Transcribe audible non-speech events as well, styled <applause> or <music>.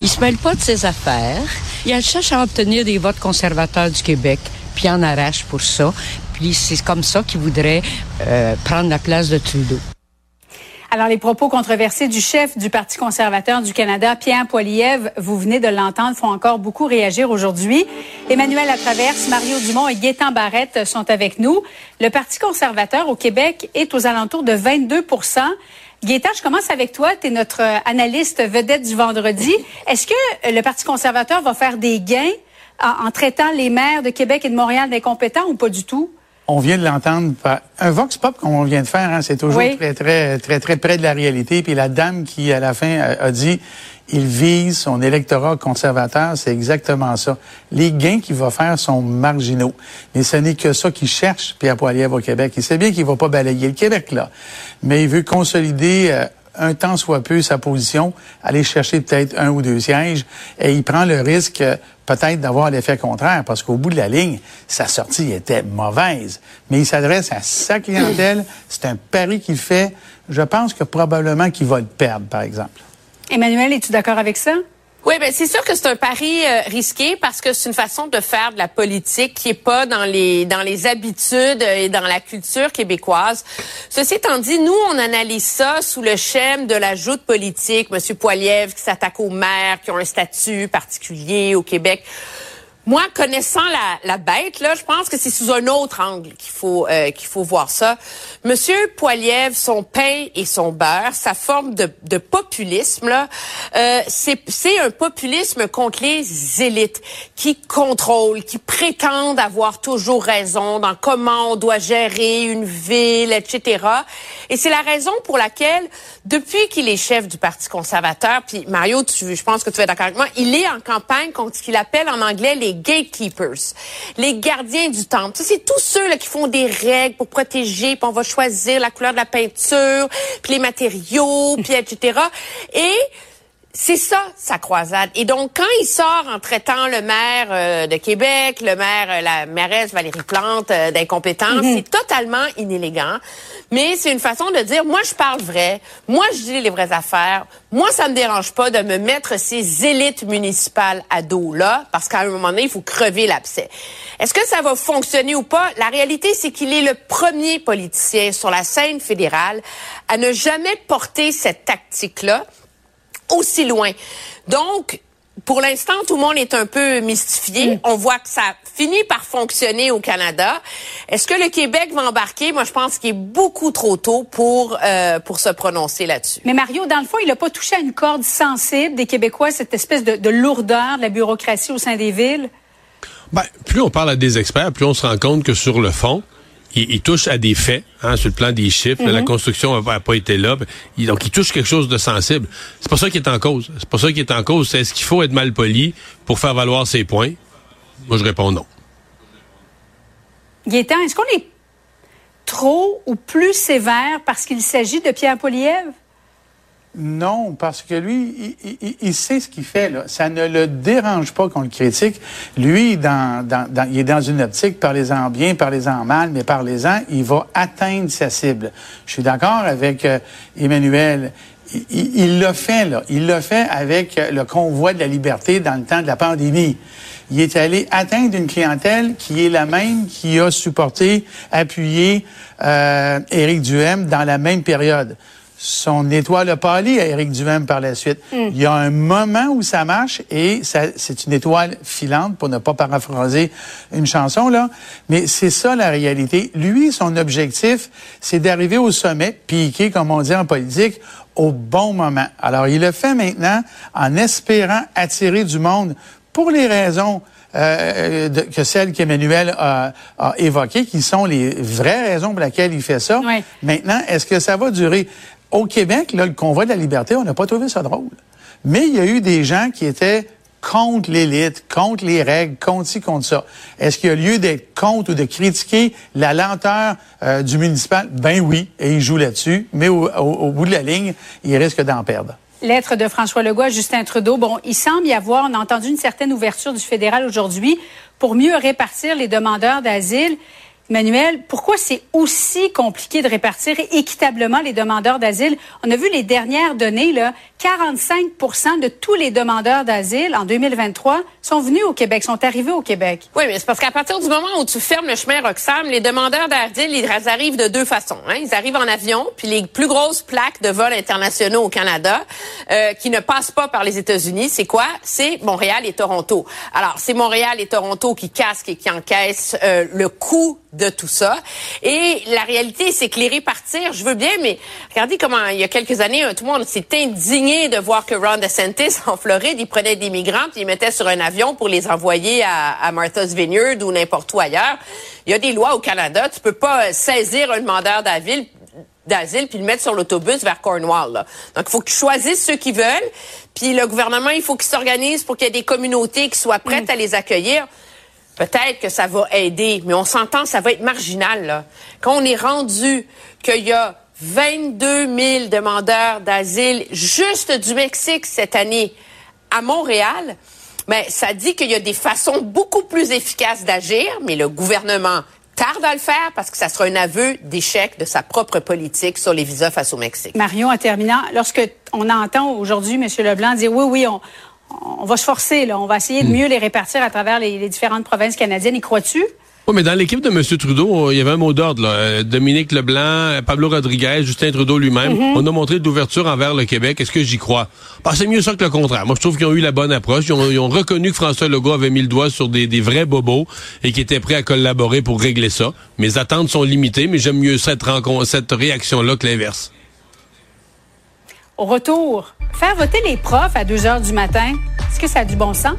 Il se mêle pas de ses affaires. Il cherche à obtenir des votes conservateurs du Québec, puis en arrache pour ça. Puis c'est comme ça qu'il voudrait euh, prendre la place de Trudeau. Alors, les propos controversés du chef du Parti conservateur du Canada, Pierre Poilievre, vous venez de l'entendre, font encore beaucoup réagir aujourd'hui. Emmanuel Latraverse, Mario Dumont et Gaétan Barrette sont avec nous. Le Parti conservateur au Québec est aux alentours de 22 Gaétan, je commence avec toi. Tu es notre euh, analyste vedette du vendredi. Est-ce que euh, le Parti conservateur va faire des gains en, traitant les maires de Québec et de Montréal d'incompétents ou pas du tout? On vient de l'entendre par un vox pop qu'on vient de faire, hein, c'est toujours très très très très près de la réalité. Puis la dame qui à la fin a dit il vise son électorat conservateur, c'est exactement ça. Les gains qu'il va faire sont marginaux. Mais ce n'est que ça qu'il cherche, Pierre Poilievre au Québec. Il sait bien qu'il va pas balayer le Québec, là. Mais il veut consolider euh, un temps soit peu sa position, aller chercher peut-être un ou deux sièges, et il prend le risque euh, peut-être d'avoir l'effet contraire, parce qu'au bout de la ligne, sa sortie était mauvaise. Mais il s'adresse à sa clientèle, c'est un pari qu'il fait. Je pense que probablement qu'il va le perdre, par exemple. Emmanuel, es-tu d'accord avec ça? Oui, ben c'est sûr que c'est un pari euh, risqué parce que c'est une façon de faire de la politique qui est pas dans les dans les habitudes et dans la culture québécoise. Ceci étant dit, nous on analyse ça sous le schème de la joute politique, Monsieur Poiliev qui s'attaque aux maires qui ont un statut particulier au Québec. Moi, connaissant la, la bête, là, je pense que c'est sous un autre angle qu'il faut euh, qu'il faut voir ça. Monsieur Poiliev, son pain et son beurre, sa forme de, de populisme là, euh, c'est un populisme contre les élites qui contrôlent, qui prétendent avoir toujours raison dans comment on doit gérer une ville, etc. Et c'est la raison pour laquelle, depuis qu'il est chef du Parti conservateur, puis Mario, tu, je pense que tu es d'accord avec moi, il est en campagne contre ce qu'il appelle en anglais les gatekeepers, les gardiens du temple. c'est tous ceux là, qui font des règles pour protéger, puis on va choisir la couleur de la peinture, puis les matériaux, puis etc. Et c'est ça, sa croisade. Et donc, quand il sort en traitant le maire euh, de Québec, le maire, euh, la mairesse Valérie Plante euh, d'incompétence, mhm. c'est totalement inélégant. Mais c'est une façon de dire, moi, je parle vrai. Moi, je dis les vraies affaires. Moi, ça me dérange pas de me mettre ces élites municipales à dos, là, parce qu'à un moment donné, il faut crever l'abcès. Est-ce que ça va fonctionner ou pas? La réalité, c'est qu'il est le premier politicien sur la scène fédérale à ne jamais porter cette tactique-là aussi loin. Donc, pour l'instant, tout le monde est un peu mystifié. Mm. On voit que ça finit par fonctionner au Canada. Est-ce que le Québec va embarquer? Moi, je pense qu'il est beaucoup trop tôt pour, euh, pour se prononcer là-dessus. Mais Mario, dans le fond, il n'a pas touché à une corde sensible des Québécois, cette espèce de, de lourdeur de la bureaucratie au sein des villes? Ben, plus on parle à des experts, plus on se rend compte que sur le fond, il, touche à des faits, hein, sur le plan des chiffres. La mhm. construction n'a pas été là. donc, il touche quelque chose de sensible. C'est pas ça qui est en cause. C'est pas ça qui est en cause. C'est est-ce qu'il faut être mal poli pour faire valoir ses points? Moi, je réponds non. Gaétan, est-ce qu'on est trop ou plus sévère parce qu'il s'agit de Pierre Poliev? Non, parce que lui, il, sait ce qu'il fait. Ça ne le dérange pas qu'on le critique. Lui, il est dans une optique, parlez-en bien, parlez-en mal, mais parlez-en, il va atteindre sa cible. Je suis d'accord avec euh, Emmanuel. Il l'a fait, là. Il l'a fait avec le convoi de la liberté dans le temps de la pandémie. Il est allé atteindre une clientèle qui est la même qui a supporté, appuyé euh, Éric Duhem dans la même période son étoile a pâli à Éric Duhem par la suite. Hmm. Il y a un moment où ça marche et c'est une étoile filante, pour ne pas paraphraser une chanson, là. Mais c'est ça la réalité. Lui, son objectif, c'est d'arriver au sommet, piqué, comme on dit en politique, au bon moment. Alors, il le fait maintenant en espérant attirer du monde pour les raisons euh, que celles qu'Emmanuel a, a évoquées, qui sont les vraies raisons pour lesquelles il fait ça. Maintenant, est-ce que ça va durer? Au Québec, là, le convoi de la liberté, on n'a pas trouvé ça drôle. Mais il y a eu des gens qui étaient contre l'élite, contre les règles, contre ci, contre ça. Est-ce qu'il y a lieu d'être contre ou de critiquer la lenteur euh, du municipal? Ben oui, et il joue là-dessus, mais au, bout de la ligne, il risque d'en perdre. Lettre de François Legault à Justin Trudeau. Bon, il semble y avoir, on a entendu une certaine ouverture du fédéral aujourd'hui pour mieux répartir les demandeurs d'asile. Emmanuel, pourquoi c'est aussi compliqué de répartir équitablement les demandeurs d'asile? On a vu les dernières données, là, 45% de tous les demandeurs d'asile en 2023 sont venus au Québec, sont arrivés au Québec. Oui, mais c'est parce qu'à partir du moment où tu fermes le chemin Roxham, les demandeurs d'asile, ils arrivent de deux façons. Hein. Ils arrivent en avion, puis les plus grosses plaques de vols internationaux au Canada euh, qui ne passent pas par les États-Unis, c'est quoi? C'est Montréal et Toronto. Alors, c'est Montréal et Toronto qui casquent et qui encaissent euh, le coût de tout ça. Et la réalité, c'est que les répartir, je veux bien, mais regardez comment il y a quelques années, tout le monde s'est indigné de voir que Ron DeSantis, <laughs> en Floride, il prenait des migrants puis il mettait sur un avion pour les envoyer à, Martha's Vineyard ou n'importe où ailleurs. Il y a des lois au Canada. Tu peux pas saisir un demandeur d'asile d'asile puis le mettre sur l'autobus vers Cornwall. Donc, il faut qu'ils choisissent ceux qui veulent. Puis le gouvernement, il faut qu'il s'organise pour qu'il y ait des communautés qui soient prêtes mm. à les accueillir. Peut-être que ça va aider, mais on s'entend, ça va être marginal. Là. Quand on est rendu qu'il y a 22 000 demandeurs d'asile juste du Mexique cette année à Montréal, ben, ça dit qu'il y a des façons beaucoup plus efficaces d'agir, mais le gouvernement tarde à le faire parce que ça sera un aveu d'échec de sa propre politique sur les visas face au Mexique. Marion, en terminant, lorsque on entend aujourd'hui M. Leblanc dire oui, oui, on, on va se forcer, là. On va essayer de hmm. mieux les répartir à travers les, différentes provinces canadiennes. Y crois-tu? Oui, mais dans l'équipe de M. Trudeau, il y avait un mot d'ordre. Euh, Dominique Leblanc, Pablo Rodriguez, Justin Trudeau lui-même. Mm-hmm. On a montré d'ouverture envers le Québec. Est-ce que j'y crois? Bah, c'est mieux ça que le contraire. Moi, je trouve qu'ils ont eu la bonne approche. Ils ont, reconnu que François Legault avait mis le doigt sur des, vrais bobos et qui était prêt à collaborer pour régler ça. Mes attentes sont limitées, mais j'aime mieux cette, cette réaction-là que l'inverse. Au retour, faire voter les profs à 2 heures du matin, est-ce que ça a du bon sens?